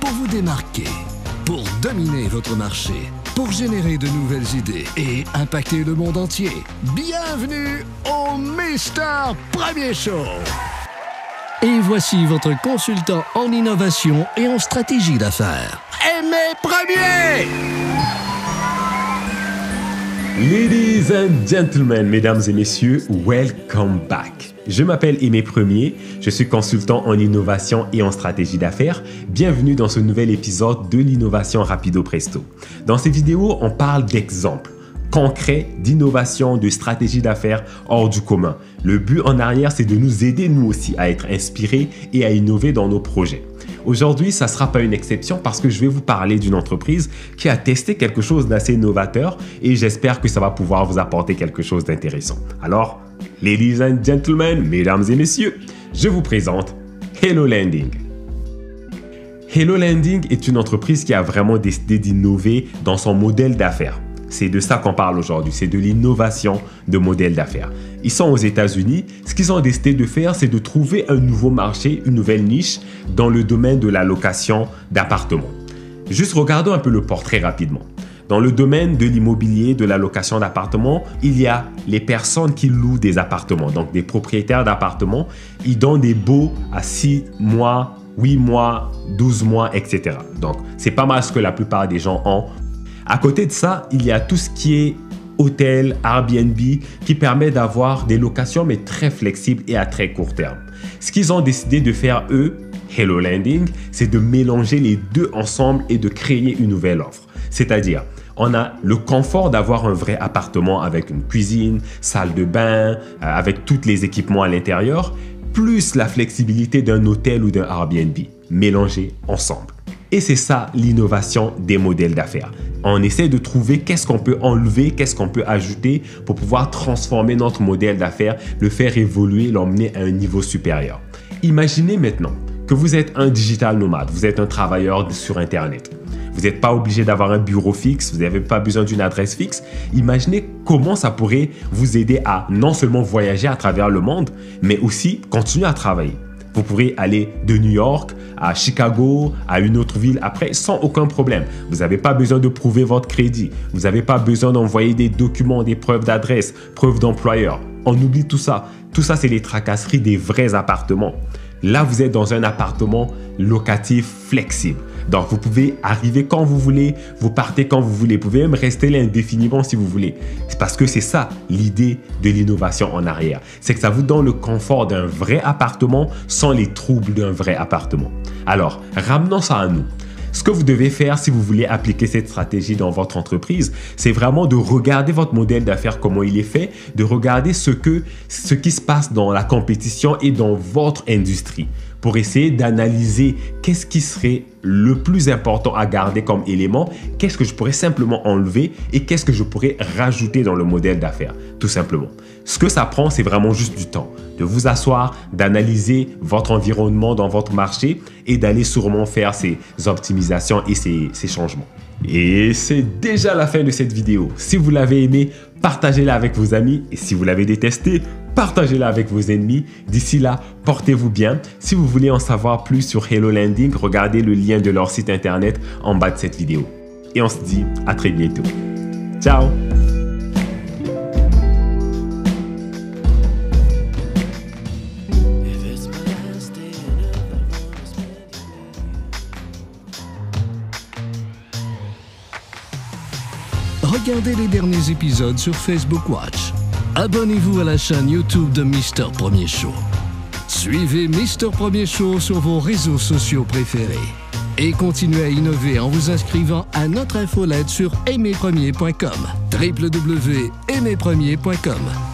pour vous démarquer, pour dominer votre marché, pour générer de nouvelles idées et impacter le monde entier. Bienvenue au Mister Premier Show. Et voici votre consultant en innovation et en stratégie d'affaires. Aimé Premier! Ladies and gentlemen, mesdames et messieurs, welcome back. Je m'appelle Aimé Premier, je suis consultant en innovation et en stratégie d'affaires. Bienvenue dans ce nouvel épisode de l'innovation rapido presto. Dans ces vidéos, on parle d'exemples concrets d'innovation, de stratégie d'affaires hors du commun. Le but en arrière, c'est de nous aider nous aussi à être inspirés et à innover dans nos projets. Aujourd'hui, ça ne sera pas une exception parce que je vais vous parler d'une entreprise qui a testé quelque chose d'assez novateur et j'espère que ça va pouvoir vous apporter quelque chose d'intéressant. Alors, ladies and gentlemen, mesdames et messieurs, je vous présente Hello Landing. Hello Landing est une entreprise qui a vraiment décidé d'innover dans son modèle d'affaires. C'est de ça qu'on parle aujourd'hui, c'est de l'innovation de modèle d'affaires. Ils sont aux États-Unis. Ce qu'ils ont décidé de faire, c'est de trouver un nouveau marché, une nouvelle niche dans le domaine de la location d'appartements. Juste regardons un peu le portrait rapidement. Dans le domaine de l'immobilier, de la location d'appartements, il y a les personnes qui louent des appartements, donc des propriétaires d'appartements. Ils donnent des baux à 6 mois, 8 mois, 12 mois, etc. Donc, c'est pas mal ce que la plupart des gens ont à côté de ça, il y a tout ce qui est hôtel, Airbnb, qui permet d'avoir des locations, mais très flexibles et à très court terme. Ce qu'ils ont décidé de faire, eux, Hello Landing, c'est de mélanger les deux ensemble et de créer une nouvelle offre. C'est-à-dire, on a le confort d'avoir un vrai appartement avec une cuisine, salle de bain, euh, avec tous les équipements à l'intérieur, plus la flexibilité d'un hôtel ou d'un Airbnb, mélangés ensemble. Et c'est ça l'innovation des modèles d'affaires. On essaie de trouver qu'est-ce qu'on peut enlever, qu'est-ce qu'on peut ajouter pour pouvoir transformer notre modèle d'affaires, le faire évoluer, l'emmener à un niveau supérieur. Imaginez maintenant que vous êtes un digital nomade, vous êtes un travailleur sur Internet. Vous n'êtes pas obligé d'avoir un bureau fixe, vous n'avez pas besoin d'une adresse fixe. Imaginez comment ça pourrait vous aider à non seulement voyager à travers le monde, mais aussi continuer à travailler. Vous pourrez aller de New York à Chicago, à une autre ville après sans aucun problème. Vous n'avez pas besoin de prouver votre crédit. Vous n'avez pas besoin d'envoyer des documents, des preuves d'adresse, preuves d'employeur. On oublie tout ça. Tout ça, c'est les tracasseries des vrais appartements. Là, vous êtes dans un appartement locatif flexible. Donc, vous pouvez arriver quand vous voulez, vous partez quand vous voulez. Vous pouvez même rester là indéfiniment si vous voulez. Parce que c'est ça l'idée de l'innovation en arrière. C'est que ça vous donne le confort d'un vrai appartement sans les troubles d'un vrai appartement. Alors, ramenons ça à nous. Ce que vous devez faire si vous voulez appliquer cette stratégie dans votre entreprise, c'est vraiment de regarder votre modèle d'affaires, comment il est fait, de regarder ce, ce qui se passe dans la compétition et dans votre industrie pour essayer d'analyser qu'est-ce qui serait le plus important à garder comme élément, qu'est-ce que je pourrais simplement enlever et qu'est-ce que je pourrais rajouter dans le modèle d'affaires, tout simplement. Ce que ça prend, c'est vraiment juste du temps, de vous asseoir, d'analyser votre environnement dans votre marché et d'aller sûrement faire ces optimisations et ces, changements. Et c'est déjà la fin de cette vidéo. Si vous l'avez aimé, partagez-la avec vos amis et si vous l'avez détesté, partagez-la avec vos ennemis. D'ici là, portez-vous bien. Si vous voulez en savoir plus sur Hello Landing, regardez le lien de leur site internet en bas de cette vidéo. Et on se dit à très bientôt. Ciao Regardez les derniers épisodes sur Facebook Watch. Abonnez-vous à la chaîne YouTube de Mister Premier Show. Suivez Mister Premier Show sur vos réseaux sociaux préférés. Et continuez à innover en vous inscrivant à notre infolette sur aimerpremier.com. www.aimerpremier.com